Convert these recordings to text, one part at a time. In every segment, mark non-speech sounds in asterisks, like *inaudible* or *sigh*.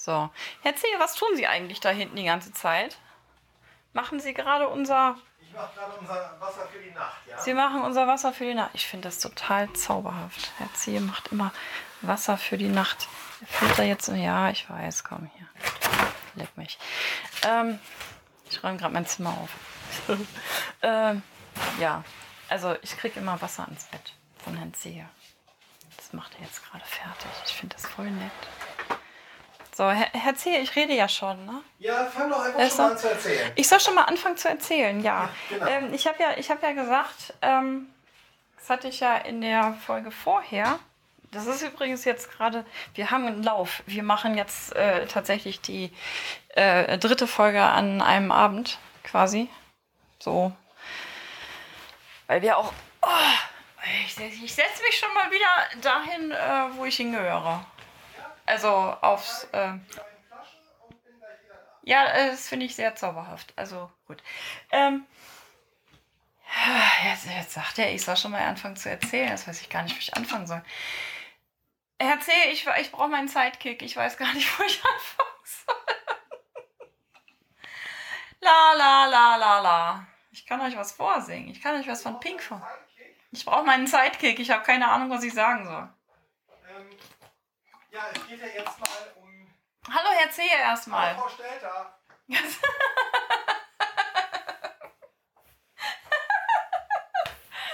So. Herr Zehe, was tun Sie eigentlich da hinten die ganze Zeit? Machen Sie gerade unser. Ich mache gerade unser Wasser für die Nacht, ja? Sie machen unser Wasser für die Nacht. Ich finde das total zauberhaft. Herr Zehe macht immer Wasser für die Nacht. Er füllt da jetzt. Ja, ich weiß, komm hier. Leck mich. Ähm, ich räume gerade mein Zimmer auf. *laughs* ähm, ja, also ich kriege immer Wasser ans Bett von Herrn Zehe. Das macht er jetzt gerade fertig. Ich finde das voll nett. So, Herr, Herr Zehe, ich rede ja schon, ne? Ja, fang doch einfach Ist schon mal an zu erzählen. Ich soll schon mal anfangen zu erzählen, ja. Ja, genau. ähm, ich habe ja, ich hab ja gesagt, ähm, das hatte ich ja in der Folge vorher. Das ist übrigens jetzt gerade, wir haben einen Lauf. Wir machen jetzt äh, tatsächlich die äh, dritte Folge an einem Abend quasi. So. Weil wir auch. Oh, ich ich setze mich schon mal wieder dahin, äh, wo ich hingehöre. Also aufs. Äh, ja, das finde ich sehr zauberhaft. Also gut. Ähm, jetzt, jetzt sagt er, ich soll schon mal anfangen zu erzählen. Das weiß ich gar nicht, wie ich anfangen soll. C., ich, ich brauche meinen Sidekick. Ich weiß gar nicht, *laughs* wo ich anfangen soll. La, la, la, la, la. Ich kann euch was vorsingen. Ich kann euch was von Pink vor. Ich brauche meinen Sidekick. Ich habe keine Ahnung, was ich sagen soll. Ähm, ja, es geht ja jetzt mal um Hallo, Herr C. erstmal. Frau Stelter. *laughs*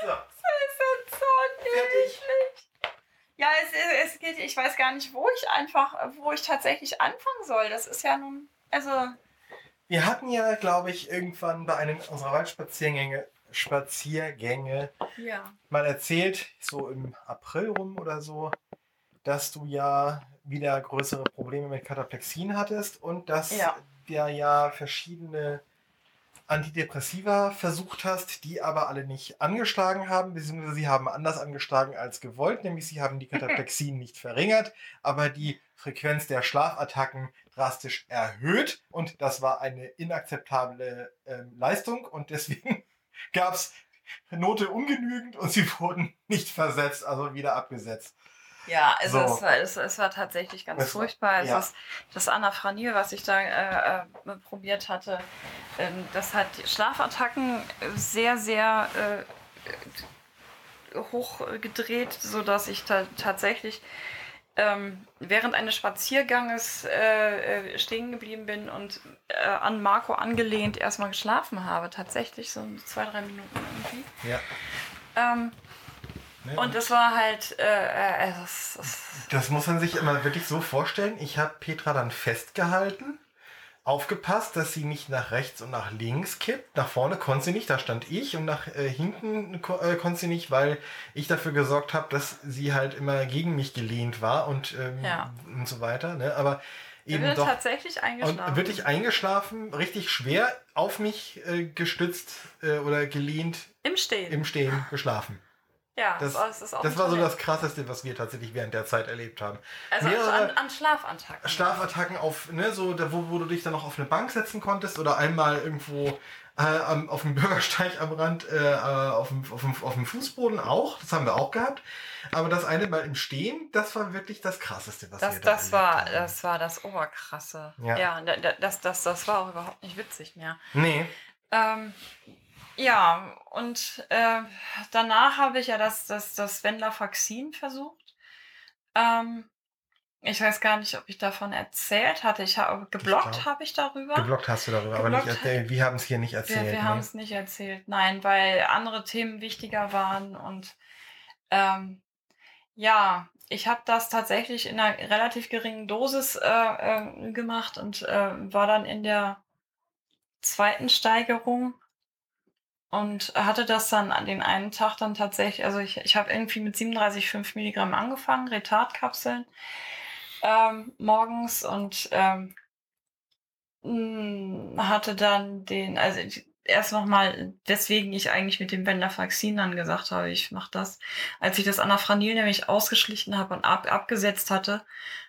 So, fertig. Ja, es, es geht, ich weiß gar nicht, wo ich einfach, wo ich tatsächlich anfangen soll. Das ist ja nun, also, Wir hatten ja, glaube ich, irgendwann bei einem unserer Waldspaziergänge Spaziergänge ja. mal erzählt, so im April rum oder so, dass du ja wieder größere Probleme mit Kataplexien hattest und dass Ja. der ja verschiedene Antidepressiva versucht hast, die aber alle nicht angeschlagen haben, beziehungsweise sie haben anders angeschlagen als gewollt, nämlich sie haben die Kataplexien *laughs* nicht verringert, aber die Frequenz der Schlafattacken drastisch erhöht und das war eine inakzeptable ähm, Leistung und deswegen *laughs* gab es Note ungenügend und sie wurden nicht versetzt, also wieder abgesetzt. Ja, also So. es, war, es, es war tatsächlich ganz Es war- furchtbar. Es ja. ist, das Anafranil, was ich da äh, äh, probiert hatte, ähm, das hat Schlafattacken sehr, sehr äh, hoch gedreht, sodass ich ta tatsächlich ähm, während eines Spazierganges äh, äh, stehen geblieben bin und äh, an Marco angelehnt erstmal geschlafen habe. Tatsächlich so zwei, drei Minuten irgendwie. Ja. Ähm, Ne? und das war halt, äh, äh, es, es, Das muss man sich immer wirklich so vorstellen. Ich habe Petra dann festgehalten, aufgepasst, dass sie nicht nach rechts und nach links kippt. Nach vorne konnte sie nicht, da stand ich. Und nach äh, hinten ko äh, konnte sie nicht, weil ich dafür gesorgt habe, dass sie halt immer gegen mich gelehnt war und, ähm, Ja. und so weiter. Ne? Aber eben bin doch. tatsächlich eingeschlafen. Und wirklich eingeschlafen, richtig schwer auf mich äh, gestützt äh, oder gelehnt, Im Stehen. im Stehen geschlafen. Ja, Das, das, auch das ein war so das Krasseste, was wir tatsächlich während der Zeit erlebt haben. Also mehrere- an, an Schlafattacken. Schlafattacken auf, ne, so, da, wo, wo du dich dann noch auf eine Bank setzen konntest oder einmal irgendwo äh, am, auf dem Bürgersteig am Rand, äh, äh, auf, dem, auf, dem, auf dem Fußboden auch. Das haben wir auch gehabt. Aber das eine Mal im Stehen, das war wirklich das Krasseste, was das, wir da das, war, erlebt haben. das war das Oberkrasse. Ja. Ja, da- da- das, das, das war auch überhaupt nicht witzig mehr. Nee, Ähm, ja, und äh, danach habe ich ja das, das, das Venlafaxin versucht. Ähm, ich weiß gar nicht, ob ich davon erzählt hatte. Ich habe geblockt habe ich darüber. geblockt hast du darüber, aber nicht Geblockt- erzählt. Wir haben es hier nicht Wir, erzählt. wir ne? haben es nicht erzählt, nein, weil andere Themen wichtiger waren und ähm, ja, ich habe das tatsächlich in einer relativ geringen Dosis äh, äh, gemacht und äh, war dann in der zweiten Steigerung und hatte das dann an den einen Tag dann tatsächlich, also ich, ich habe irgendwie mit 37,5 Milligramm angefangen, Retardkapseln ähm, morgens und ähm, mh, hatte dann den, also erst nochmal, weswegen ich eigentlich mit dem Venlafaxin dann gesagt habe, ich mache das. Als ich das Anafranil nämlich ausgeschlichen habe und ab, abgesetzt hatte,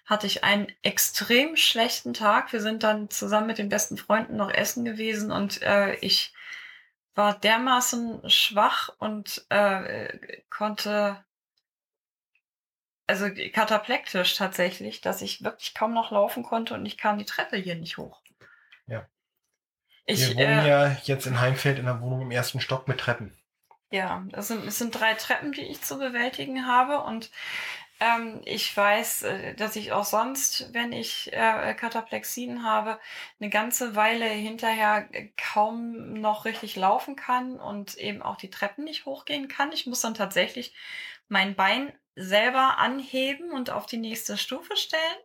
hatte ich einen extrem schlechten Tag. Wir sind dann zusammen mit den besten Freunden noch essen gewesen und äh, ich war dermaßen schwach und äh, konnte also kataplektisch tatsächlich, dass ich wirklich kaum noch laufen konnte und ich kam die Treppe hier nicht hoch. Ja. Ich, Wir wohnen äh, ja jetzt in Heimfeld in einer Wohnung im ersten Stock mit Treppen. Ja, es sind, es sind drei Treppen, die ich zu bewältigen habe und ähm, ich weiß, äh, dass ich auch sonst, wenn ich äh, Kataplexien habe, eine ganze Weile hinterher kaum noch richtig laufen kann und eben auch die Treppen nicht hochgehen kann. Ich muss dann tatsächlich mein Bein selber anheben und auf die nächste Stufe stellen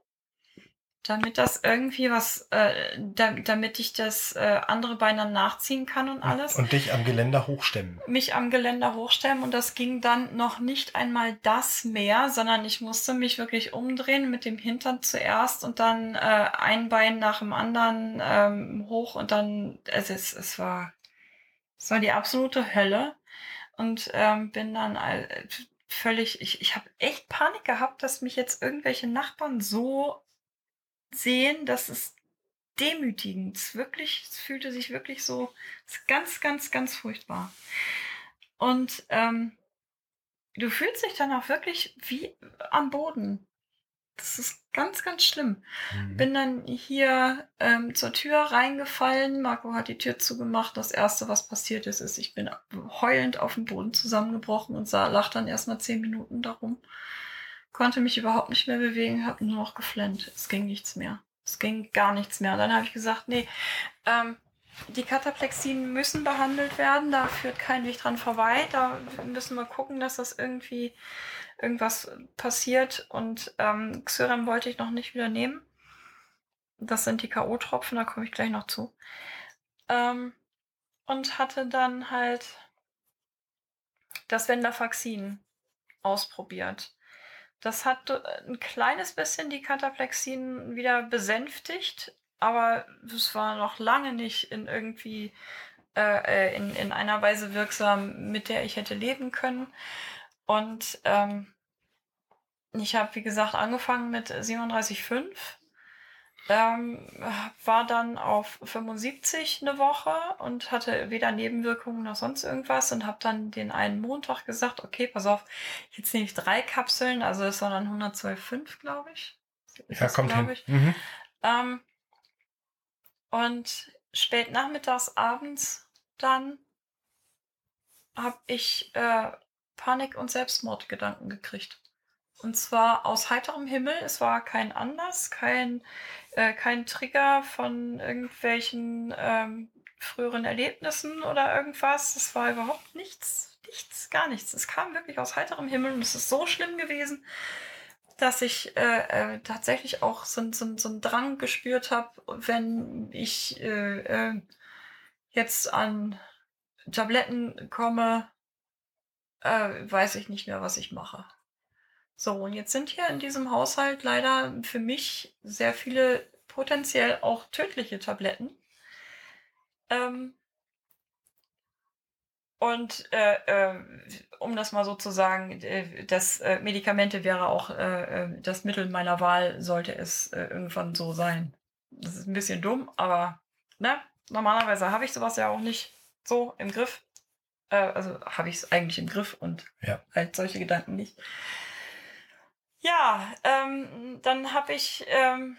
damit das irgendwie was, äh, da, damit ich das äh, andere Bein dann nachziehen kann und alles. Und dich am Geländer hochstemmen. Mich am Geländer hochstemmen und das ging dann noch nicht einmal das mehr, sondern ich musste mich wirklich umdrehen mit dem Hintern zuerst und dann äh, ein Bein nach dem anderen ähm, hoch und dann, es ist, es war, es war die absolute Hölle und ähm, bin dann äh, völlig, ich, ich habe echt Panik gehabt, dass mich jetzt irgendwelche Nachbarn so sehen, das ist demütigend. Es wirklich, es fühlte sich wirklich so, es ist ganz, ganz, ganz furchtbar. Und ähm, du fühlst dich dann auch wirklich wie am Boden. Das ist ganz, ganz schlimm. Mhm. Bin dann hier ähm, zur Tür reingefallen. Marco hat die Tür zugemacht. Das erste, was passiert ist, ist, ich bin heulend auf dem Boden zusammengebrochen und sah, lag dann erstmal zehn Minuten darum konnte mich überhaupt nicht mehr bewegen, habe nur noch geflennt. Es ging nichts mehr. Es ging gar nichts mehr. Und dann habe ich gesagt, nee, ähm, die Kataplexien müssen behandelt werden, da führt kein Weg dran vorbei. Da müssen wir gucken, dass das irgendwie irgendwas passiert. Und ähm, Xyrem wollte ich noch nicht wieder nehmen. Das sind die K.O.-Tropfen, da komme ich gleich noch zu. Ähm, und hatte dann halt das Venlafaxin ausprobiert. Das hat äh, ein kleines bisschen die Kataplexien wieder besänftigt, aber es war noch lange nicht in irgendwie äh, äh in, in einer Weise wirksam, mit der ich hätte leben können. Und ähm, ich habe, wie gesagt, angefangen mit 37,5 ähm, war dann auf 75 eine Woche und hatte weder Nebenwirkungen noch sonst irgendwas und habe dann den einen Montag gesagt, okay, pass auf, jetzt nehme ich drei Kapseln, also das war dann 112,5, glaube ich. Ist ja, das, kommt hin. Ich. Mhm. Ähm, und spät nachmittags, abends dann habe ich äh, Panik- und Selbstmordgedanken gekriegt. Und zwar aus heiterem Himmel. Es war kein Anlass, kein, äh, kein Trigger von irgendwelchen ähm, früheren Erlebnissen oder irgendwas. Es war überhaupt nichts, nichts, gar nichts. Es kam wirklich aus heiterem Himmel und es ist so schlimm gewesen, dass ich äh, äh, tatsächlich auch so, so, so einen Drang gespürt habe, wenn ich äh, äh, jetzt an Tabletten komme, äh, weiß ich nicht mehr, was ich mache. So, und jetzt sind hier in diesem Haushalt leider für mich sehr viele potenziell auch tödliche Tabletten. Ähm, und äh, äh, um das mal so zu sagen, äh, das äh, Medikamente wäre auch äh, äh, das Mittel meiner Wahl, sollte es irgendwann so sein. Das ist ein bisschen dumm, aber ne, normalerweise habe ich sowas ja auch nicht so im Griff. also habe ich es eigentlich im Griff und ja. halt solche Gedanken nicht. Ja, ähm, dann habe ich ähm,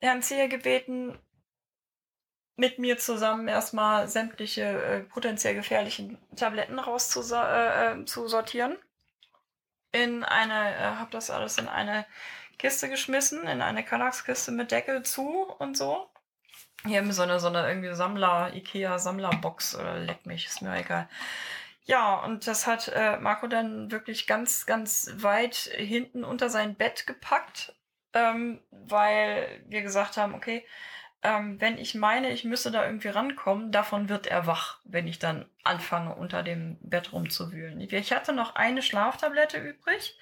Herrn Zehe gebeten, mit mir zusammen erstmal sämtliche äh, potenziell gefährlichen Tabletten rauszusortieren. Äh, äh in eine, äh, habe das alles in eine Kiste geschmissen, in eine Kallax-Kiste mit Deckel zu und so. Hier haben wir so eine, so eine irgendwie Sammler, Ikea-Sammlerbox oder leck mich, ist mir egal. Ja, und das hat äh, Marco dann wirklich ganz, ganz weit hinten unter sein Bett gepackt, ähm, weil wir gesagt haben, okay, ähm, wenn ich meine, ich müsse da irgendwie rankommen, davon wird er wach, wenn ich dann anfange, unter dem Bett rumzuwühlen. Ich hatte noch eine Schlaftablette übrig,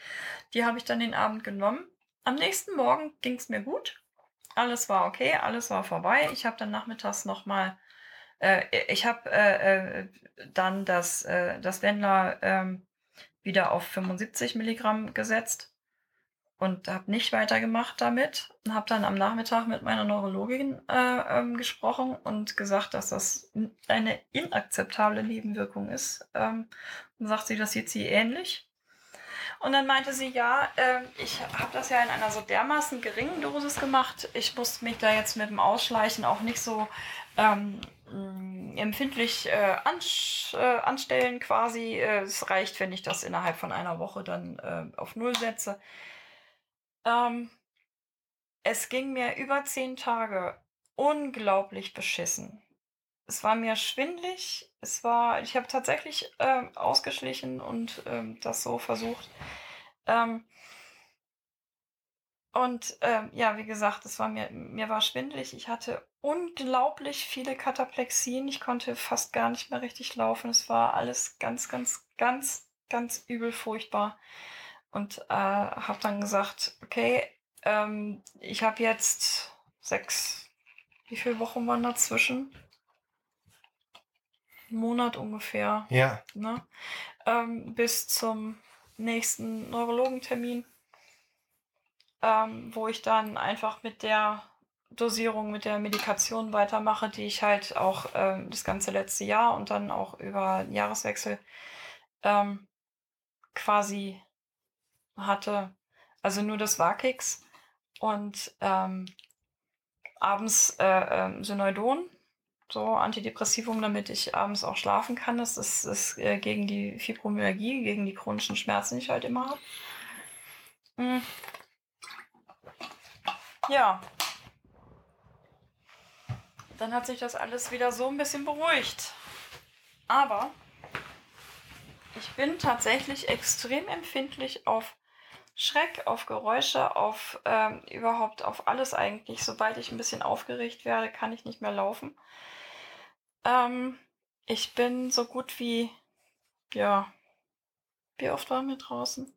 die habe ich dann den Abend genommen. Am nächsten Morgen ging es mir gut. Alles war okay, alles war vorbei. Ich habe dann nachmittags nochmal äh, ich habe äh, äh, dann das, äh, das Wendler ähm, wieder auf 75 Milligramm gesetzt und habe nicht weitergemacht damit. Und habe dann am Nachmittag mit meiner Neurologin äh, ähm, gesprochen und gesagt, dass das eine inakzeptable Nebenwirkung ist. Ähm, und sagt sie, das sieht sie ähnlich. Und dann meinte sie, ja, äh, ich habe das ja in einer so dermaßen geringen Dosis gemacht. Ich muss mich da jetzt mit dem Ausschleichen auch nicht so ähm, empfindlich äh, ans äh, anstellen quasi. Äh, es reicht, wenn ich das innerhalb von einer Woche dann äh, auf Null setze. Ähm, es ging mir über zehn Tage unglaublich beschissen. Es war mir schwindlig. Es war, ich habe tatsächlich äh, ausgeschlichen und ähm, das so versucht. Ähm, und ähm, ja, wie gesagt, es war mir, mir war schwindelig. Ich hatte unglaublich viele Kataplexien. Ich konnte fast gar nicht mehr richtig laufen. Es war alles ganz, ganz, ganz, ganz übel furchtbar. Und äh, habe dann gesagt, okay, ähm, ich habe jetzt sechs, wie viele Wochen waren dazwischen? Ein Monat ungefähr. Ja. Ne? Ähm, bis zum nächsten Neurologentermin, ähm, wo ich dann einfach mit der Dosierung, mit der Medikation weitermache, die ich halt auch ähm, das ganze letzte Jahr und dann auch über Jahreswechsel ähm, quasi hatte. Also nur das Vakix und ähm, abends äh, äh, Synoidon, so Antidepressivum, damit ich abends auch schlafen kann. Das ist, ist äh, gegen die Fibromyalgie, gegen die chronischen Schmerzen, die ich halt immer habe. Mhm. Ja. Dann hat sich das alles wieder so ein bisschen beruhigt. Aber ich bin tatsächlich extrem empfindlich auf Schreck, auf Geräusche, auf ähm, überhaupt auf alles eigentlich. Sobald ich ein bisschen aufgeregt werde, kann ich nicht mehr laufen. Ähm, ich bin so gut wie, ja, wie oft waren wir draußen?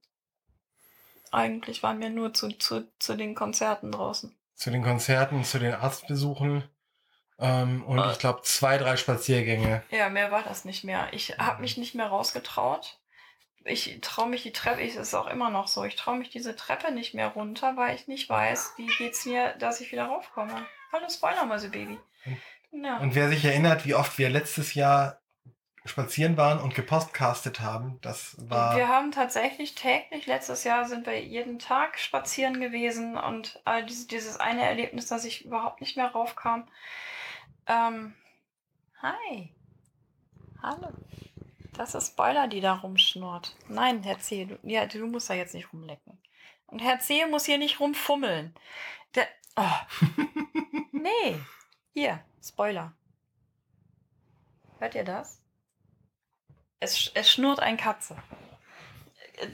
Eigentlich waren wir nur zu, zu, zu den Konzerten draußen. Zu den Konzerten, zu den Arztbesuchen ähm, und Äh. ich glaube zwei, drei Spaziergänge. Ja, mehr war das nicht mehr. Ich habe mich nicht mehr rausgetraut. Ich traue mich die Treppe, ich ist auch immer noch so, ich traue mich diese Treppe nicht mehr runter, weil ich nicht weiß, wie geht's mir, dass ich wieder raufkomme. Hallo Spoilermäuse, Baby. Ja. Und wer sich erinnert, wie oft wir letztes Jahr spazieren waren und gepostcastet haben, das war. Wir haben tatsächlich täglich, letztes Jahr sind wir jeden Tag spazieren gewesen und äh, dieses, dieses eine Erlebnis, dass ich überhaupt nicht mehr raufkam. Ähm, hi. Hallo. Das ist Spoiler, die da rumschnurrt. Nein, Herr C., du, ja, du musst da jetzt nicht rumlecken. Und Herr C. muss hier nicht rumfummeln. Der, oh. *laughs* nee. Hier, Spoiler. Hört ihr das? Es, es schnurrt ein Katze.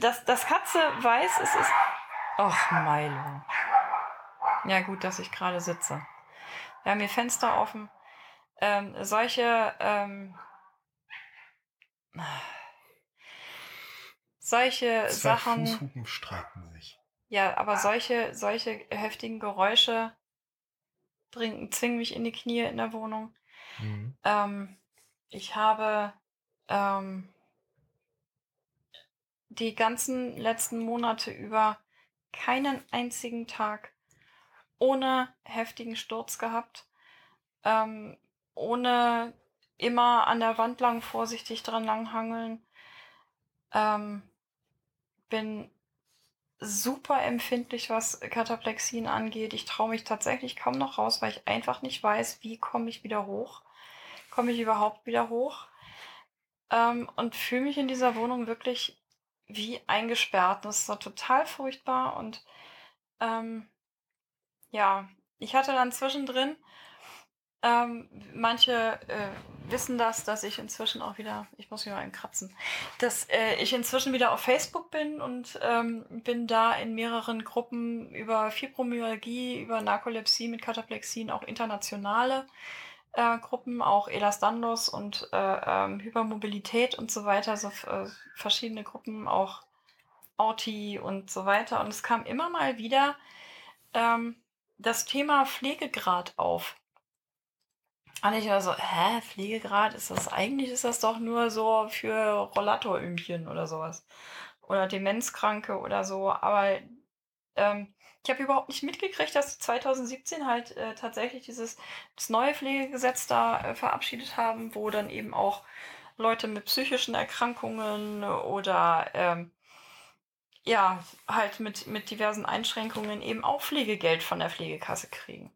Das, das Katze weiß, es ist. Och, Milo. Ja, gut, dass ich gerade sitze. Wir haben hier Fenster offen. Ähm, solche. Ähm, solche Zwei Sachen. Fußhupen streiten sich. Ja, aber solche, solche heftigen Geräusche bringen, zwingen mich in die Knie in der Wohnung. Mhm. Ähm, ich habe ähm, die ganzen letzten Monate über keinen einzigen Tag ohne heftigen Sturz gehabt, ähm, ohne immer an der Wand lang vorsichtig dran langhangeln. Ähm, bin super empfindlich, was Kataplexien angeht. Ich traue mich tatsächlich kaum noch raus, weil ich einfach nicht weiß, wie komme ich wieder hoch. Komme ich überhaupt wieder hoch? Ähm, und fühle mich in dieser Wohnung wirklich wie eingesperrt. Das ist so total furchtbar. Und ähm, ja, ich hatte dann zwischendrin, ähm, manche äh, wissen das, dass ich inzwischen auch wieder, ich muss mich mal kratzen, dass äh, ich inzwischen wieder auf Facebook bin und ähm, bin da in mehreren Gruppen über Fibromyalgie, über Narkolepsie mit Kataplexien, auch internationale äh, Gruppen, auch Elastandos und äh, ähm, Hypermobilität und so weiter, so äh, verschiedene Gruppen, auch Auti und so weiter. Und es kam immer mal wieder ähm, das Thema Pflegegrad auf. Und ich war so, hä, Pflegegrad, ist das, eigentlich ist das doch nur so für Rollatoröhmchen oder sowas. Oder Demenzkranke oder so. Aber ähm, ich habe überhaupt nicht mitgekriegt, dass 2017 halt äh, tatsächlich dieses das neue Pflegegesetz da äh, verabschiedet haben, wo dann eben auch Leute mit psychischen Erkrankungen oder ähm, ja, halt mit, mit diversen Einschränkungen eben auch Pflegegeld von der Pflegekasse kriegen.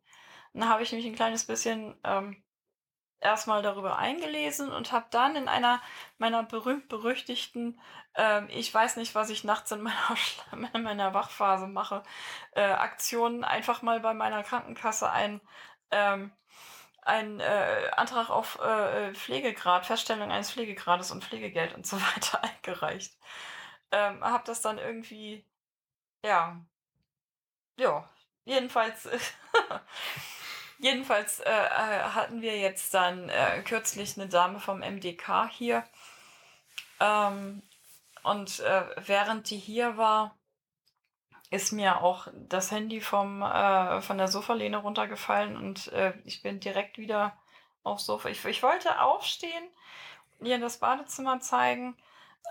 Dann habe ich mich ein kleines bisschen ähm, erstmal darüber eingelesen und habe dann in einer meiner berühmt-berüchtigten, äh, ich weiß nicht, was ich nachts in meiner, *laughs* in meiner Wachphase mache, äh, Aktionen einfach mal bei meiner Krankenkasse ein, ähm, ein äh, Antrag auf äh, Pflegegrad, Feststellung eines Pflegegrades und Pflegegeld und so *laughs* weiter eingereicht. Ähm, hab das dann irgendwie, ja, ja, jedenfalls *laughs* Jedenfalls äh, äh, hatten wir jetzt dann äh, kürzlich eine Dame vom MDK hier. Ähm, und äh, während die hier war, ist mir auch das Handy vom, äh, von der Sofalehne runtergefallen und äh, ich bin direkt wieder aufs Sofa. Ich, ich wollte aufstehen, ihr das Badezimmer zeigen.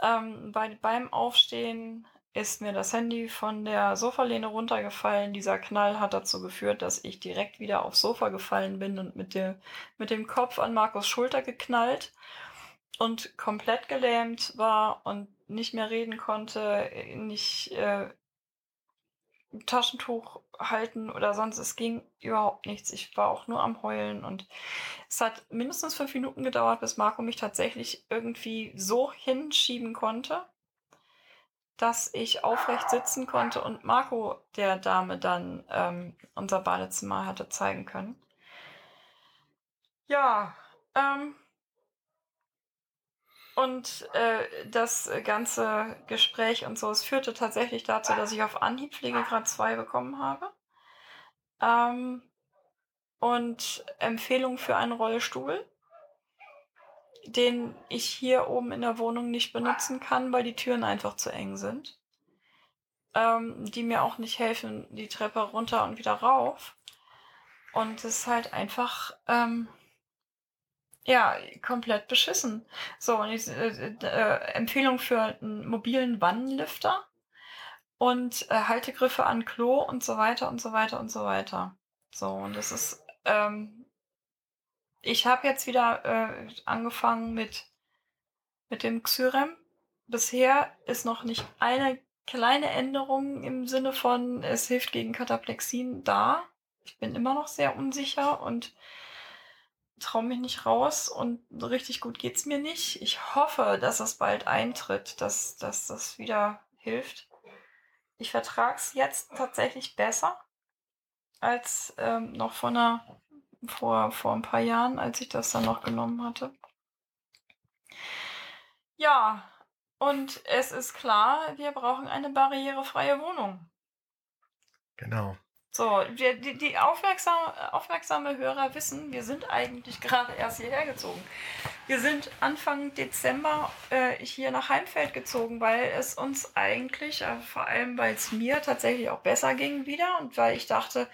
Ähm, bei, beim Aufstehen ist mir das Handy von der Sofalehne runtergefallen. Dieser Knall hat dazu geführt, dass ich direkt wieder aufs Sofa gefallen bin und mit dem, mit dem Kopf an Markus Schulter geknallt und komplett gelähmt war und nicht mehr reden konnte, nicht äh, Taschentuch halten oder sonst. Es ging überhaupt nichts. Ich war auch nur am Heulen und es hat mindestens fünf Minuten gedauert, bis Marco mich tatsächlich irgendwie so hinschieben konnte dass ich aufrecht sitzen konnte und Marco der Dame dann ähm, unser Badezimmer hatte zeigen können. Ja, ähm, und äh, das ganze Gespräch und so, es führte tatsächlich dazu, dass ich auf Anhieb Pflegegrad 2 bekommen habe. Ähm, und Empfehlung für einen Rollstuhl den ich hier oben in der Wohnung nicht benutzen kann, weil die Türen einfach zu eng sind. Ähm, die mir auch nicht helfen, die Treppe runter und wieder rauf. Und es ist halt einfach, ähm, ja, komplett beschissen. So, und ich, äh, äh, Empfehlung für einen mobilen Wannenlifter und äh, Haltegriffe an Klo und so weiter und so weiter und so weiter. So, und das ist ähm, ich habe jetzt wieder äh, angefangen mit, mit dem Xyrem. Bisher ist noch nicht eine kleine Änderung im Sinne von, es hilft gegen Kataplexien da. Ich bin immer noch sehr unsicher und traue mich nicht raus und richtig gut geht's mir nicht. Ich hoffe, dass es bald eintritt, dass, dass das wieder hilft. Ich vertrage es jetzt tatsächlich besser als ähm, noch vor einer vor, vor ein paar Jahren, als ich das dann noch genommen hatte. Ja, und es ist klar, wir brauchen eine barrierefreie Wohnung. Genau. So, die, die, die aufmerksame, aufmerksame Hörer wissen, wir sind eigentlich *laughs* gerade erst hierher gezogen. Wir sind Anfang Dezember äh, hier nach Heimfeld gezogen, weil es uns eigentlich, äh, vor allem weil es mir tatsächlich auch besser ging wieder und weil ich dachte,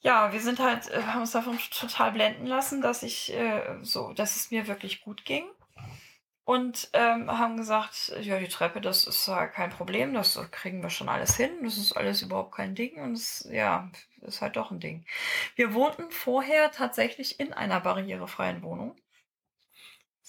ja, wir sind halt, äh, haben uns davon total blenden lassen, dass ich äh, so, dass es mir wirklich gut ging. Und ähm, haben gesagt, ja, die Treppe, das ist ja kein Problem, das kriegen wir schon alles hin, das ist alles überhaupt kein Ding und es, ja, ist halt doch ein Ding. Wir wohnten vorher tatsächlich in einer barrierefreien Wohnung.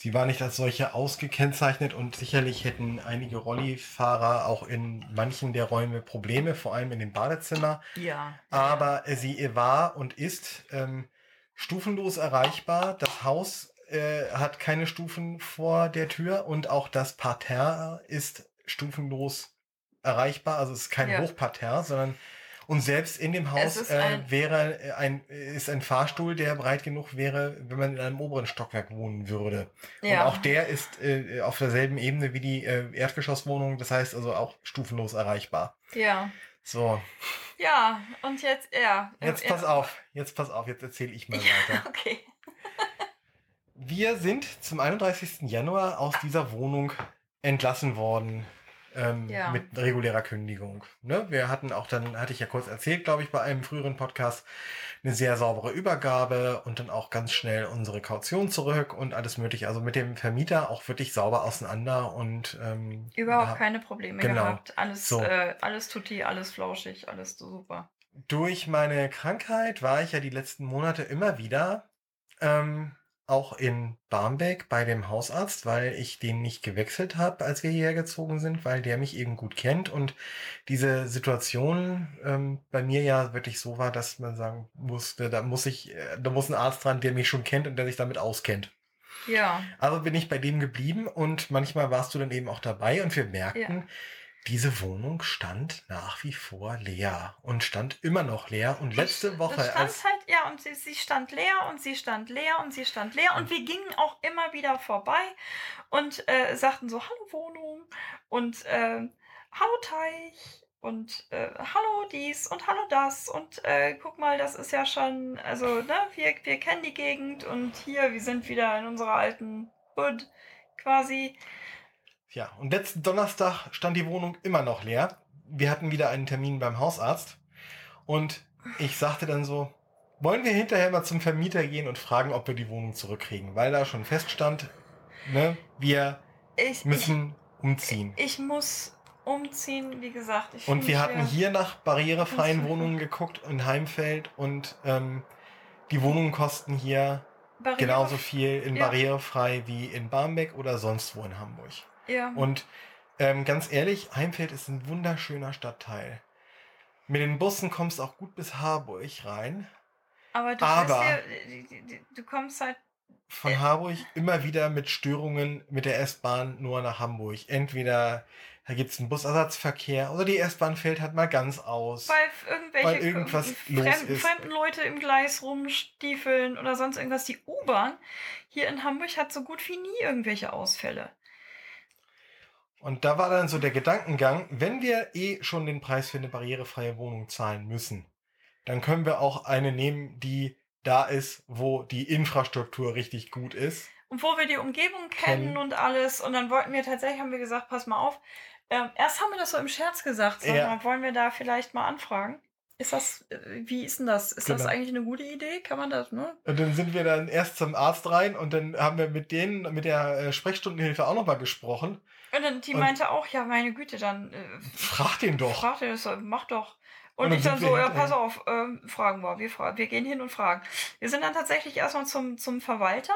Sie war nicht als solche ausgekennzeichnet und sicherlich hätten einige Rollifahrer auch in manchen der Räume Probleme, vor allem in dem Badezimmer. Ja. Aber ja. sie war und ist ähm, stufenlos erreichbar. Das Haus äh, hat keine Stufen vor der Tür und auch das Parterre ist stufenlos erreichbar. Also es ist kein ja. Hochparterre, sondern und selbst in dem Haus äh, wäre äh, ein, ist ein Fahrstuhl, der breit genug wäre, wenn man in einem oberen Stockwerk wohnen würde. Ja. Und auch der ist äh, auf derselben Ebene wie die äh, Erdgeschosswohnung, das heißt also auch stufenlos erreichbar. Ja. So. Ja, und jetzt, ja. Jetzt pass ja. auf, jetzt pass auf, jetzt erzähle ich mal weiter. *laughs* okay. Wir sind zum 31. Januar aus dieser Wohnung entlassen worden ähm, ja. mit regulärer Kündigung. Ne? Wir hatten auch dann, hatte ich ja kurz erzählt, glaube ich, bei einem früheren Podcast, eine sehr saubere Übergabe und dann auch ganz schnell unsere Kaution zurück und alles mögliche. Also mit dem Vermieter auch wirklich sauber auseinander und ähm, überhaupt ja, keine Probleme genau. gehabt. Alles, so. äh, alles tutti, alles flauschig, alles super. Durch meine Krankheit war ich ja die letzten Monate immer wieder ähm, auch in Barmbek bei dem Hausarzt, weil ich den nicht gewechselt habe, als wir hierher gezogen sind, weil der mich eben gut kennt und diese Situation ähm, bei mir ja wirklich so war, dass man sagen musste, da muss ich, äh, da muss ein Arzt dran, der mich schon kennt und der sich damit auskennt. Ja. Also bin ich bei dem geblieben und manchmal warst du dann eben auch dabei und wir merkten, Ja. Diese Wohnung stand nach wie vor leer und stand immer noch leer. Und letzte Das Woche, stand als halt, ja, und sie, sie stand leer und sie stand leer und sie stand leer und wir gingen auch immer wieder vorbei und äh, sagten so, hallo Wohnung und äh, hallo Teich und äh, hallo dies und hallo das und äh, guck mal, das ist ja schon, also, ne, wir, wir kennen die Gegend und hier, wir sind wieder in unserer alten Hood quasi. Ja, und letzten Donnerstag stand die Wohnung immer noch leer. Wir hatten wieder einen Termin beim Hausarzt und ich sagte dann so, wollen wir hinterher mal zum Vermieter gehen und fragen, ob wir die Wohnung zurückkriegen, weil da schon feststand, ne, wir Ich, müssen umziehen. ich, ich muss umziehen, wie gesagt. Ich Und wir hatten hier nach barrierefreien *laughs* Wohnungen geguckt in Heimfeld und ähm, die Wohnungen kosten hier Barriere- genauso viel in Ja. barrierefrei wie in Barmbek oder sonst wo in Hamburg. Ja. Und ähm, ganz ehrlich, Heimfeld ist ein wunderschöner Stadtteil. Mit den Bussen kommst du auch gut bis Harburg rein. Aber du, aber- ja, die- du kommst halt. Von Äh. Harburg immer wieder mit Störungen mit der S-Bahn nur nach Hamburg. Entweder da gibt es einen Busersatzverkehr oder die S-Bahn fällt halt mal ganz aus. Weil irgendwelche Weil irgendwas los fremden, ist. fremden Leute im Gleis rumstiefeln oder sonst irgendwas. Die U-Bahn hier in Hamburg hat so gut wie nie irgendwelche Ausfälle. Und da war dann so der Gedankengang, wenn wir eh schon den Preis für eine barrierefreie Wohnung zahlen müssen, dann können wir auch eine nehmen, die da ist, wo die Infrastruktur richtig gut ist. Und wo wir die Umgebung kennen und alles. Und dann wollten wir tatsächlich, haben wir gesagt, pass mal auf. Ähm, erst haben wir das so im Scherz gesagt. Sag Ja. wollen wir da vielleicht mal anfragen? Ist das, äh, wie ist denn das? Ist das Genau. eigentlich eine gute Idee? Kann man das, ne? Und dann sind wir dann erst zum Arzt rein und dann haben wir mit denen, mit der äh, Sprechstundenhilfe auch nochmal gesprochen. Und dann die Und- meinte auch, ja, meine Güte, dann äh, Frag den doch. Frag doch, mach doch. Und, Und dann ich dann so, ja, pass auf, ähm, fragen wir. Wir, wir gehen hin und fragen. Wir sind dann tatsächlich erstmal zum, zum Verwalter.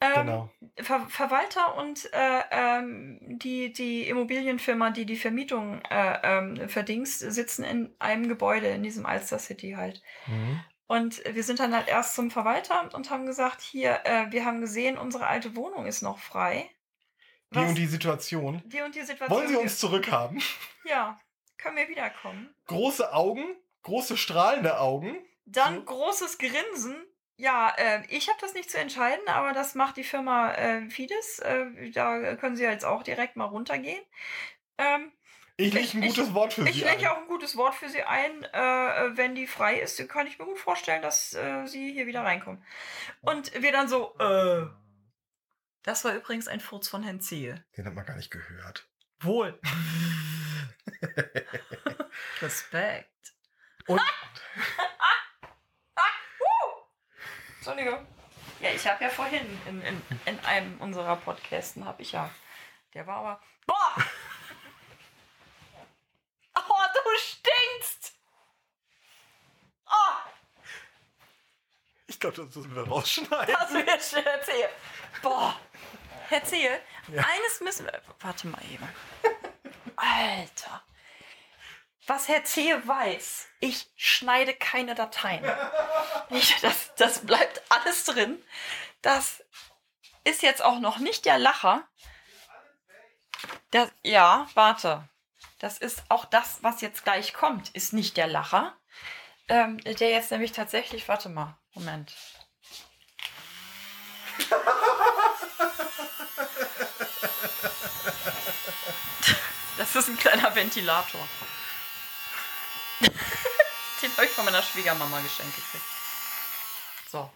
Ähm, Genau. Ver Verwalter und äh, ähm, die, die Immobilienfirma, die die Vermietung äh, ähm, verdingst, sitzen in einem Gebäude in diesem Alster City halt. Mhm. Und wir sind dann halt erst zum Verwalter und haben gesagt, hier, äh, wir haben gesehen, unsere alte Wohnung ist noch frei. Die Was- und die Situation. die und die Situation. Wollen Sie uns zurückhaben? *laughs* Ja, können wir wiederkommen. Große Augen, große strahlende Augen. Dann So. großes Grinsen. Ja, äh, ich habe das nicht zu entscheiden, aber das macht die Firma äh, Fides. Äh, da können Sie jetzt auch direkt mal runtergehen. Ähm, Ich Ich- lege ein ich- gutes Wort für ich Sie lege ein. auch ein gutes Wort für Sie ein. Äh, wenn die frei ist, kann ich mir gut vorstellen, dass äh, Sie hier wieder reinkommen. Und wir dann so, äh. Das war übrigens ein Furz von Herrn Zehe. Den hat man gar nicht gehört. Wohl. *laughs* Respekt. Und *laughs* Entschuldigung. Ja, ich habe ja vorhin in, in, in einem unserer Podcasten, habe ich ja. Der war aber. Boah! *laughs* Oh, du stinkst! Oh, ich glaube, das müssen wir rausschneiden. das ich dir erzählen. Boah! Erzähl. Ja. Eines müssen wir. Warte mal eben. Alter. Was Herr Zehe weiß, ich schneide keine Dateien. Ich, das, das bleibt alles drin. Das ist jetzt auch noch nicht der Lacher. Das, ja, warte. Das ist auch das, was jetzt gleich kommt, ist nicht der Lacher. Ähm, der jetzt nämlich tatsächlich, warte mal, Moment. Das ist ein kleiner Ventilator. Den habe ich von meiner Schwiegermama geschenkt gekriegt. So.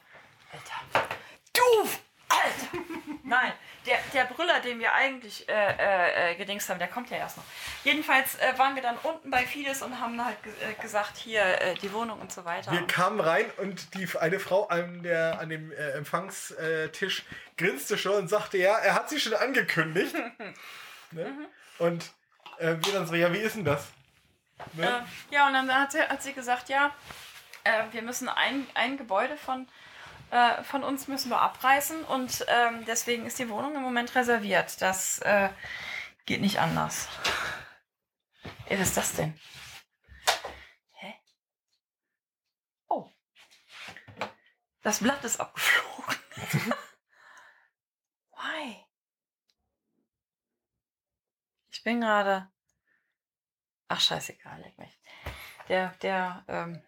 Alter. Du! Alter! Nein, der, der Brüller, den wir eigentlich äh, äh, äh, gedingst haben, der kommt ja erst noch. Jedenfalls äh, waren wir dann unten bei Fides und haben halt äh, gesagt, hier äh, die Wohnung und so weiter. Wir kamen rein und die, eine Frau an, der, an dem Empfangstisch grinste schon und sagte, ja, er hat sie schon angekündigt. *laughs* ne? Mhm. Und wir dann so, ja, wie ist denn das? Ne? Ja, und dann hat sie, hat sie gesagt, ja, wir müssen ein, ein Gebäude von äh, von uns müssen wir abreißen und ähm, deswegen ist die Wohnung im Moment reserviert. Das äh, geht nicht anders. Ey, was ist das denn? Hä? Oh. Das Blatt ist abgeflogen. *laughs* Why? Ich bin gerade. Ach, scheißegal, leck mich. Der, der, ähm,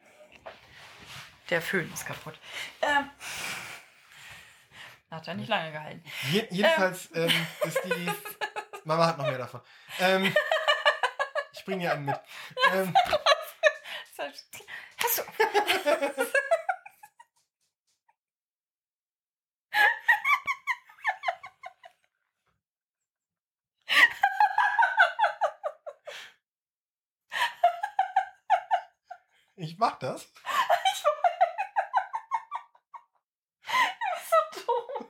der Föhn ist kaputt. Ähm, hat ja nicht lange gehalten. Je, jedenfalls ähm, ist die. *laughs* Mama hat noch mehr davon. Ähm, ich bringe dir einen mit. Ähm, Hast du. ich mach das. so dumm.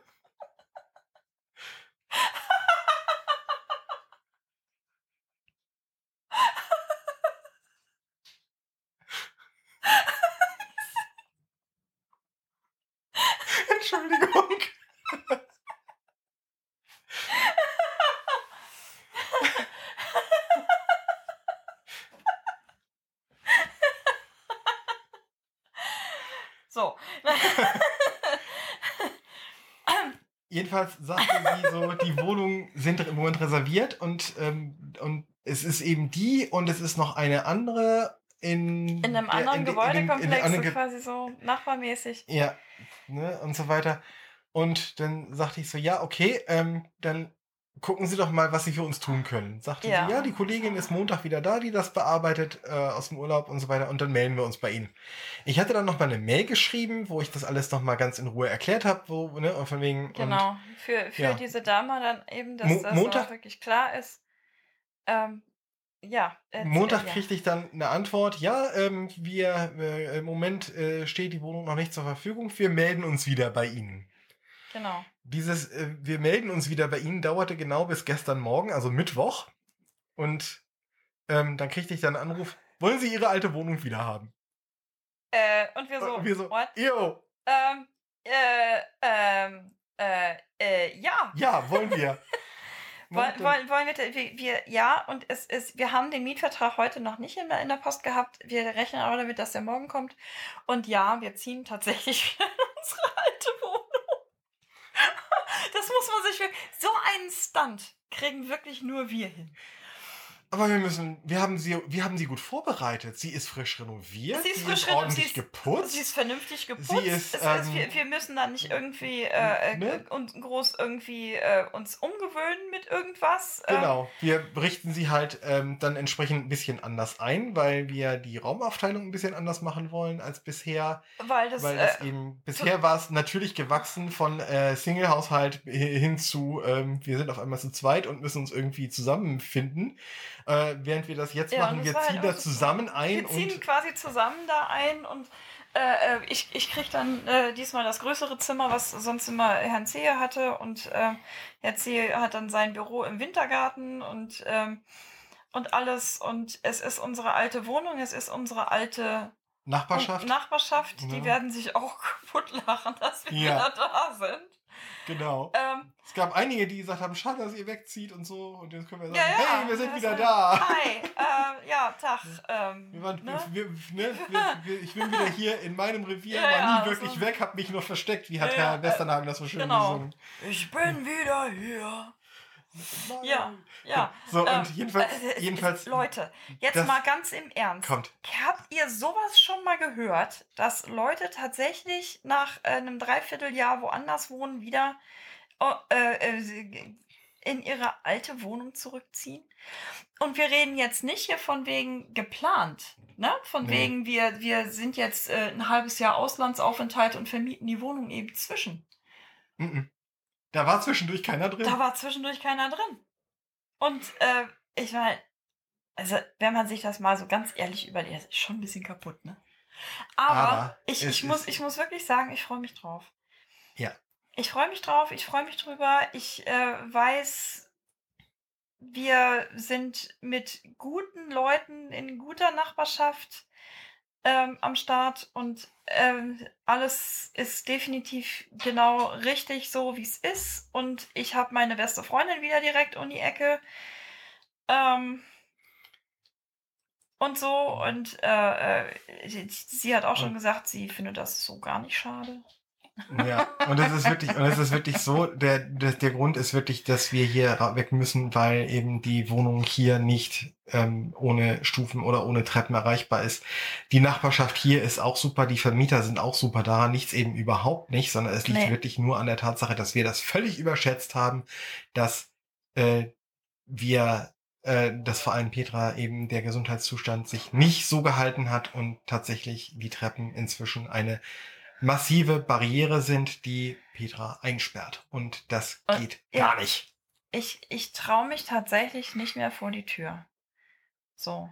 Entschuldigung. So. Jedenfalls sagte sie so, die Wohnungen sind im Moment reserviert und, ähm, und es ist eben die und es ist noch eine andere in, In einem der- anderen in de- in in Gebäudekomplex, Ge- quasi so nachbarmäßig. Ja, ne, und so weiter. Und dann sagte ich so, ja, okay, ähm, dann gucken Sie doch mal, was Sie für uns tun können. Sagte Ja. sie, ja, die Kollegin ist Montag wieder da, die das bearbeitet äh, aus dem Urlaub und so weiter. Und dann melden wir uns bei Ihnen. Ich hatte dann noch mal eine Mail geschrieben, wo ich das alles noch mal ganz in Ruhe erklärt habe, wo, ne, und von wegen. Und Genau. Für, für ja. diese Dame dann eben, dass Mo- das Montag- auch wirklich klar ist. Ähm, ja. erzähl- Montag ja. kriegte ich dann eine Antwort, ja, ähm, wir, äh, im Moment äh, steht die Wohnung noch nicht zur Verfügung, wir melden uns wieder bei Ihnen. Genau. Dieses, äh, wir melden uns wieder bei Ihnen, dauerte genau bis gestern Morgen, also Mittwoch. Und ähm, dann kriegte ich dann einen Anruf, wollen Sie Ihre alte Wohnung wieder haben? Äh, und wir so, Und wir so, what? Jo, Ähm, äh, ähm, äh, äh, ja. ja, wollen wir. *laughs* Wollen, wollen, wollen wir, wir, wir, ja, und es ist, wir haben den Mietvertrag heute noch nicht in der, in der Post gehabt. Wir rechnen aber damit, dass der morgen kommt. Und ja, wir ziehen tatsächlich *laughs* wieder in unsere muss man sich so einen Stunt kriegen wirklich nur wir hin. Aber wir müssen, wir haben sie, wir haben sie gut vorbereitet. Sie ist frisch renoviert. Sie ist frisch ist reno- ordentlich sie ist- geputzt. Sie ist vernünftig geputzt. Sie ist, es ist, ähm, wir, wir müssen da nicht irgendwie äh, ne? und groß irgendwie äh, uns umgewöhnen mit irgendwas. Ähm, Genau. Wir richten sie halt ähm, dann entsprechend ein bisschen anders ein, weil wir die Raumaufteilung ein bisschen anders machen wollen als bisher. weil das, weil das äh, eben, bisher war es natürlich gewachsen von äh, Single-Haushalt hi- hin zu, ähm, wir sind auf einmal zu zweit und müssen uns irgendwie zusammenfinden. Äh, während wir das jetzt Ja, machen, wir halt ziehen auch da so- zusammen ein wir ziehen und quasi zusammen da ein und äh, äh, ich, ich krieg dann äh, diesmal das größere Zimmer, was sonst immer Herrn Zehe hatte und äh, Herr Zehe hat dann sein Büro im Wintergarten und ähm, und alles und es ist unsere alte Wohnung, es ist unsere alte Nachbarschaft. Nachbarschaft, die Ja. werden sich auch *laughs* kaputt lachen, dass wir Ja. wieder da sind. Genau. Ähm, Es gab einige, die gesagt haben, schade, dass ihr wegzieht und so. Und jetzt können wir sagen, ja, ja. hey, wir sind wieder da. Hi, äh, ja, Tag. Ähm, Wir waren, ne? wir, ne, wir, ich bin wieder hier in meinem Revier, Ja, war nie wirklich also- weg, hab mich nur versteckt. Wie hat Herr Westernhagen das so schön genau. gesungen? Ich bin wieder hier. Ja, ja. So, Ähm, und jedenfalls, äh, äh, jedenfalls Leute, jetzt mal ganz im Ernst. kommt. Habt ihr sowas schon mal gehört, dass Leute tatsächlich nach äh, einem Dreivierteljahr woanders wohnen, wieder oh, in ihre alte Wohnung zurückziehen? Und wir reden jetzt nicht hier von wegen geplant. Ne? Von Nee. wegen, wir, wir sind jetzt ein halbes Jahr Auslandsaufenthalt und vermieten die Wohnung eben zwischen. Mhm. Da war zwischendurch keiner drin. Da war zwischendurch keiner drin. Und äh, ich meine, also wenn man sich das mal so ganz ehrlich überlegt, ist schon ein bisschen kaputt, ne? Aber, Aber ich, ich, muss, ich muss wirklich sagen, ich freue mich drauf. Ja. Ich freue mich drauf, ich freue mich drüber. Ich äh, weiß, wir sind mit guten Leuten in guter Nachbarschaft. Ähm, am Start und ähm, alles ist definitiv genau richtig so, wie es ist. Und ich habe meine beste Freundin wieder direkt um die Ecke. Ähm, und so. Und äh, äh sie hat auch schon gesagt, sie findet das so gar nicht schade. Ja, und es ist wirklich, und es ist wirklich so, der, der, der Grund ist wirklich, dass wir hier weg müssen, weil eben die Wohnung hier nicht ähm, ohne Stufen oder ohne Treppen erreichbar ist. Die Nachbarschaft hier ist auch super, die Vermieter sind auch super daran, nichts eben überhaupt nicht, sondern es liegt nee. wirklich nur an der Tatsache, dass wir das völlig überschätzt haben, dass äh, wir äh, dass vor allem Petra eben der Gesundheitszustand sich nicht so gehalten hat und tatsächlich die Treppen inzwischen eine massive Barriere sind, die Petra einsperrt. Und das und, geht ja, gar nicht. Ich, ich traue mich tatsächlich nicht mehr vor die Tür. So.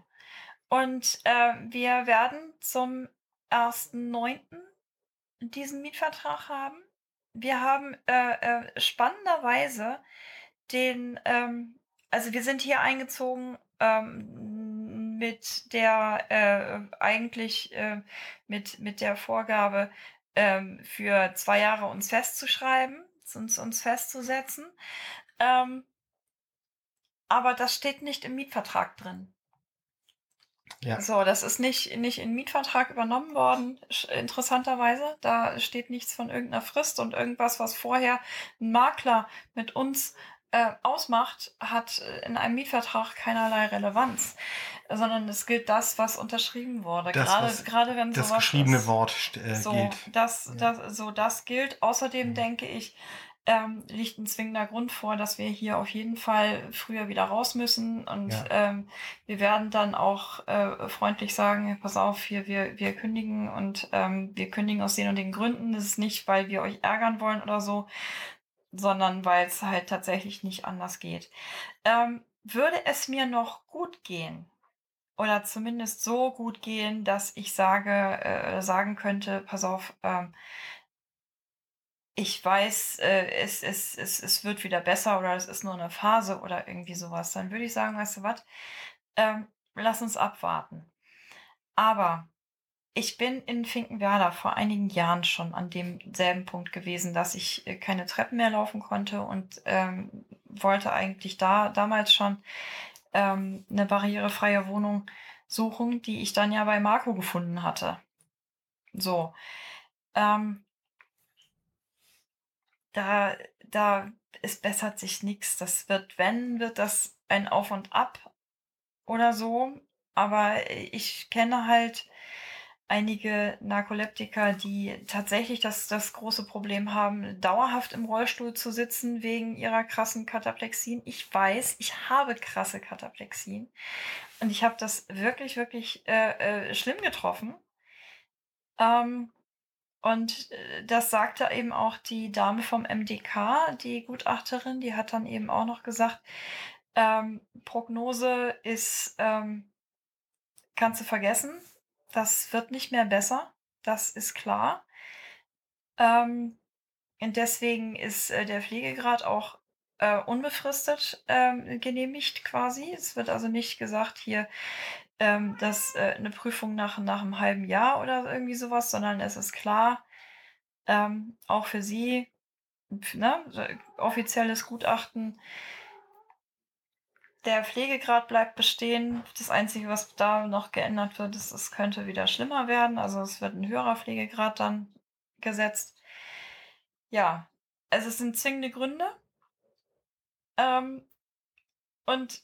Und äh, wir werden zum 1.9. diesen Mietvertrag haben. Wir haben äh, äh, spannenderweise den, ähm, also wir sind hier eingezogen ähm, mit der äh, eigentlich äh, mit, mit der Vorgabe, ähm, für zwei Jahre uns festzuschreiben, uns, uns festzusetzen. Ähm, aber das steht nicht im Mietvertrag drin. Ja. So, das ist nicht, nicht in Mietvertrag übernommen worden, interessanterweise. Da steht nichts von irgendeiner Frist und irgendwas, was vorher ein Makler mit uns äh, ausmacht, hat in einem Mietvertrag keinerlei Relevanz, sondern es gilt das, was unterschrieben wurde. Das, gerade, was, gerade wenn das geschriebene ist, Wort äh, so, gilt. Das, ja. das, so, das gilt. Außerdem mhm. denke ich, ähm, liegt ein zwingender Grund vor, dass wir hier auf jeden Fall früher wieder raus müssen. Und ja. ähm, wir werden dann auch äh, freundlich sagen, pass auf, hier, wir, wir kündigen und ähm, wir kündigen aus den und den Gründen. Das ist nicht, weil wir euch ärgern wollen oder so, sondern weil es halt tatsächlich nicht anders geht. Ähm, würde es mir noch gut gehen, oder zumindest so gut gehen, dass ich sage, äh, sagen könnte, pass auf, ähm, ich weiß, äh, es, es, es, es wird wieder besser oder es ist nur eine Phase oder irgendwie sowas, dann würde ich sagen, weißt du was, ähm, lass uns abwarten. Aber ich bin in Finkenwerder vor einigen Jahren schon an demselben Punkt gewesen, dass ich äh, keine Treppen mehr laufen konnte und ähm, wollte eigentlich da damals schon ähm, eine barrierefreie Wohnung suchen, die ich dann ja bei Marco gefunden hatte. So. Ähm, da, da, es bessert sich nichts. Das wird, wenn, wird das ein Auf und Ab oder so. Aber ich kenne halt einige Narkoleptiker, die tatsächlich das, das große Problem haben, dauerhaft im Rollstuhl zu sitzen wegen ihrer krassen Kataplexien. Ich weiß, ich habe krasse Kataplexien und ich habe das wirklich, wirklich äh, äh, schlimm getroffen. Ähm, und äh, das sagte eben auch die Dame vom MDK, die Gutachterin, die hat dann eben auch noch gesagt, ähm, Prognose ist, ähm, kannst du vergessen das wird nicht mehr besser, das ist klar. Ähm, und deswegen ist äh, der Pflegegrad auch äh, unbefristet ähm, genehmigt quasi. Es wird also nicht gesagt hier, ähm, dass äh, eine Prüfung nach, nach einem halben Jahr oder irgendwie sowas, sondern es ist klar, ähm, auch für Sie, ne, offizielles Gutachten, der Pflegegrad bleibt bestehen. Das Einzige, was da noch geändert wird, ist, es könnte wieder schlimmer werden. Also es wird ein höherer Pflegegrad dann gesetzt. Ja, also es sind zwingende Gründe. Ähm, und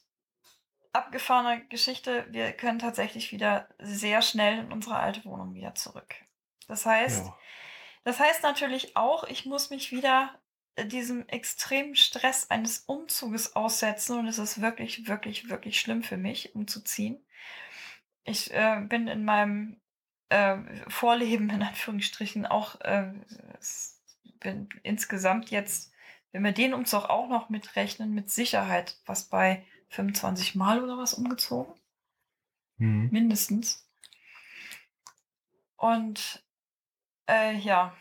abgefahrene Geschichte, wir können tatsächlich wieder sehr schnell in unsere alte Wohnung wieder zurück. Das heißt, ja. das heißt natürlich auch, ich muss mich wieder diesem extremen Stress eines Umzuges aussetzen und es ist wirklich, wirklich, wirklich schlimm für mich, umzuziehen. Ich äh, bin in meinem äh, Vorleben in Anführungsstrichen auch äh, bin insgesamt jetzt, wenn wir den Umzug auch noch mitrechnen, mit Sicherheit was bei 25 Mal oder was umgezogen. Mhm. Mindestens. Und äh, ja,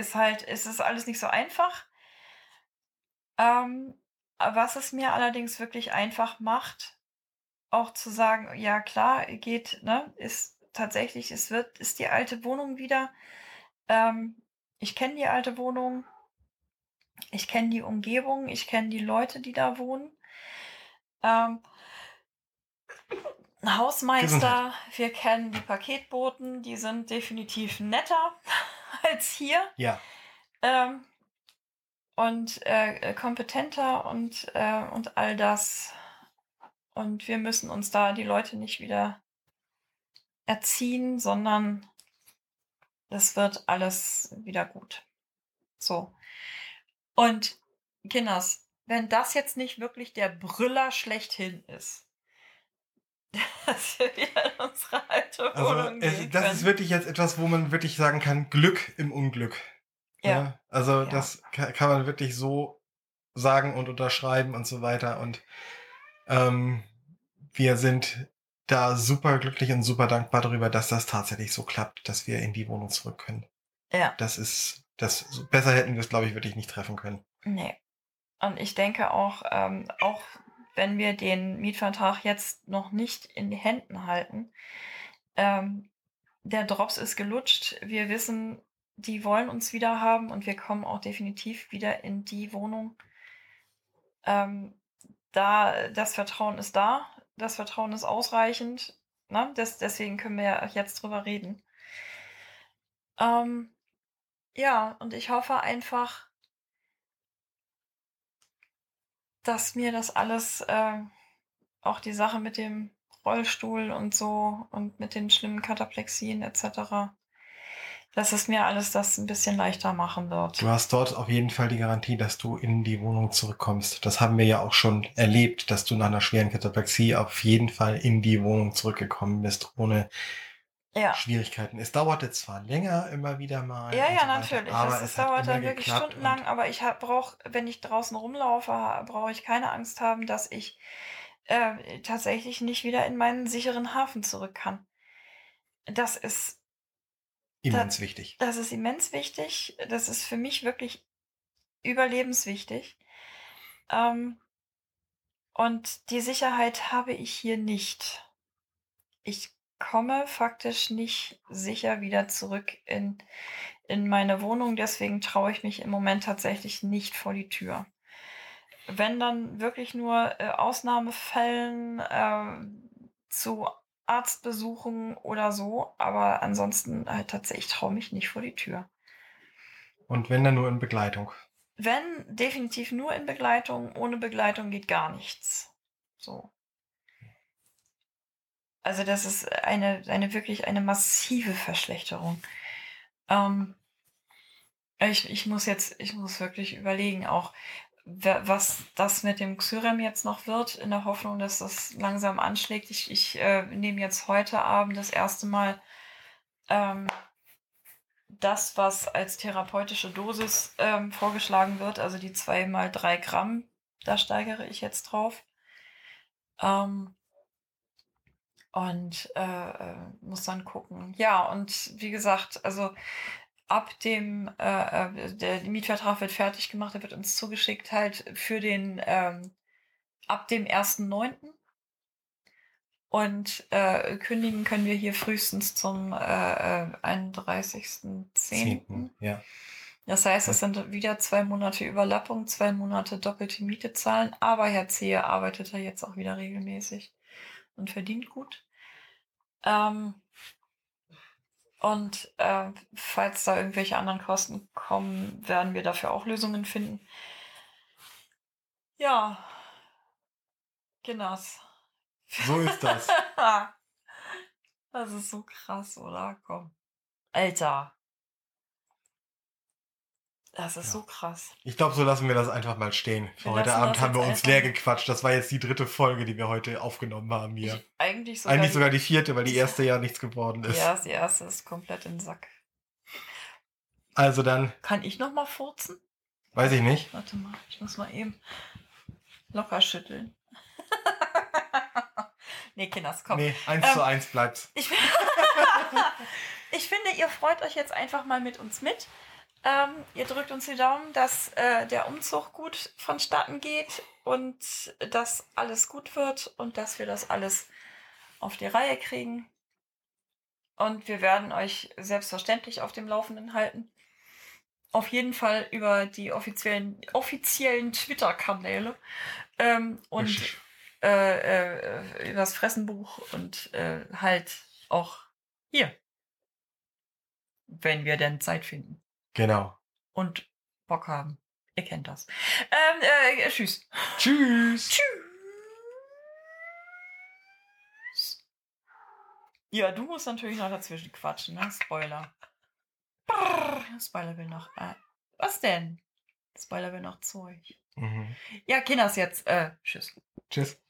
ist halt, ist es alles nicht so einfach. Ähm, was es mir allerdings wirklich einfach macht, auch zu sagen, ja klar, geht, ne, ist tatsächlich, es wird, ist die alte Wohnung wieder. Ähm, ich kenne die alte Wohnung. Ich kenne die Umgebung. Ich kenne die Leute, die da wohnen. Ähm, Hausmeister, wir kennen die Paketboten, die sind definitiv netter *laughs* als hier. Ja. Ähm, und äh, kompetenter und, äh, und all das. Und wir müssen uns da die Leute nicht wieder erziehen, sondern es wird alles wieder gut. So. Und Kinders, wenn das jetzt nicht wirklich der Brüller schlechthin ist, *laughs* dass wir wieder in unsere alte Also Wohnung es, gehen das können. ist wirklich jetzt etwas, wo man wirklich sagen kann, Glück im Unglück. Ja. Ne? Also Ja. das ka- kann man wirklich so sagen und unterschreiben und so weiter. Und ähm, wir sind da super glücklich und super dankbar darüber, dass das tatsächlich so klappt, dass wir in die Wohnung zurück können. ja. Das ist, das besser hätten wir es, glaube ich, wirklich nicht treffen können. Nee. Und ich denke auch, ähm, auch wenn wir den Mietvertrag jetzt noch nicht in die Händen halten, ähm, der Drops ist gelutscht. Wir wissen, die wollen uns wieder haben und wir kommen auch definitiv wieder in die Wohnung. Ähm, da das Vertrauen ist da, das Vertrauen ist ausreichend. Ne? Das, deswegen können wir ja jetzt drüber reden. Ähm, ja, und ich hoffe einfach, dass mir das alles, äh, auch die Sache mit dem Rollstuhl und so und mit den schlimmen Kataplexien etc., dass es mir alles das ein bisschen leichter machen wird. Du hast dort auf jeden Fall die Garantie, dass du in die Wohnung zurückkommst. Das haben wir ja auch schon erlebt, dass du nach einer schweren Kataplexie auf jeden Fall in die Wohnung zurückgekommen bist, ohne Ja. Schwierigkeiten. Es dauerte zwar länger immer wieder mal. Ja, ja, so natürlich. Aber es, es dauert dann wirklich stundenlang, und- aber ich brauche, wenn ich draußen rumlaufe, brauche ich keine Angst haben, dass ich äh, tatsächlich nicht wieder in meinen sicheren Hafen zurück kann. Das ist Immens wichtig. Das ist immens wichtig. Das ist für mich wirklich überlebenswichtig. Ähm, und die Sicherheit habe ich hier nicht. Ich komme faktisch nicht sicher wieder zurück in, in meine Wohnung. Deswegen traue ich mich im Moment tatsächlich nicht vor die Tür. Wenn dann wirklich nur äh, Ausnahmefällen äh, zu Arztbesuchen oder so, aber ansonsten halt tatsächlich traue mich nicht vor die Tür. Und wenn dann nur in Begleitung. Wenn, definitiv nur in Begleitung. Ohne Begleitung geht gar nichts. So. Also das ist eine, eine wirklich eine massive Verschlechterung. Ähm, ich, ich muss jetzt, ich muss wirklich überlegen, auch was das mit dem Xyrem jetzt noch wird, in der Hoffnung, dass das langsam anschlägt. Ich, ich äh, nehme jetzt heute Abend das erste Mal ähm, das, was als therapeutische Dosis ähm, vorgeschlagen wird, also die 2 mal 3 Gramm, da steigere ich jetzt drauf. Ähm, und äh, äh, muss dann gucken. Ja, und wie gesagt, also ab dem, äh, äh, der Mietvertrag wird fertig gemacht, der wird uns zugeschickt halt für den, ähm, ab dem 1.9. Und äh, kündigen können wir hier frühestens zum äh, äh, 31.10. Zehnten. Ja. Das heißt, es sind wieder zwei Monate Überlappung, zwei Monate doppelte Miete zahlen, aber Herr Zehe arbeitet ja jetzt auch wieder regelmäßig und verdient gut. Ähm, und äh, falls da irgendwelche anderen Kosten kommen, werden wir dafür auch Lösungen finden. Ja, genau. So ist das. *laughs* das ist so krass, oder? Komm. Alter. Das ist Ja. so krass. Ich glaube, so lassen wir das einfach mal stehen. Für Wir heute Abend haben wir uns leer gequatscht. Das war jetzt die dritte Folge, die wir heute aufgenommen haben hier. Ich, eigentlich sogar. Eigentlich die- sogar die vierte, weil die *laughs* erste ja nichts geworden ist. Ja, die erste ist komplett in den Sack. Also dann, Kann ich noch mal furzen? weiß ich nicht. Warte mal, ich muss mal eben locker schütteln. *laughs* nee, Kinders, komm. Nee, eins Ähm, zu eins bleibt's. Ich, *laughs* ich finde, ihr freut euch jetzt einfach mal mit uns mit. Ähm, ihr drückt uns die Daumen, dass äh, der Umzug gut vonstatten geht und dass alles gut wird und dass wir das alles auf die Reihe kriegen. Und wir werden euch selbstverständlich auf dem Laufenden halten. Auf jeden Fall über die offiziellen, offiziellen Twitter-Kanäle. Ähm, und Richtig. äh, äh, übers Fressenbuch und äh, halt auch hier. Wenn wir denn Zeit finden Genau. und Bock haben. Ihr kennt das. Ähm, äh, tschüss. Tschüss. Ja, du musst natürlich noch dazwischen quatschen, ne? Spoiler. Brrr, Spoiler will noch. Äh, was denn? Spoiler will noch Zeug. Mhm. Ja, Kinders jetzt. Äh, tschüss. Tschüss.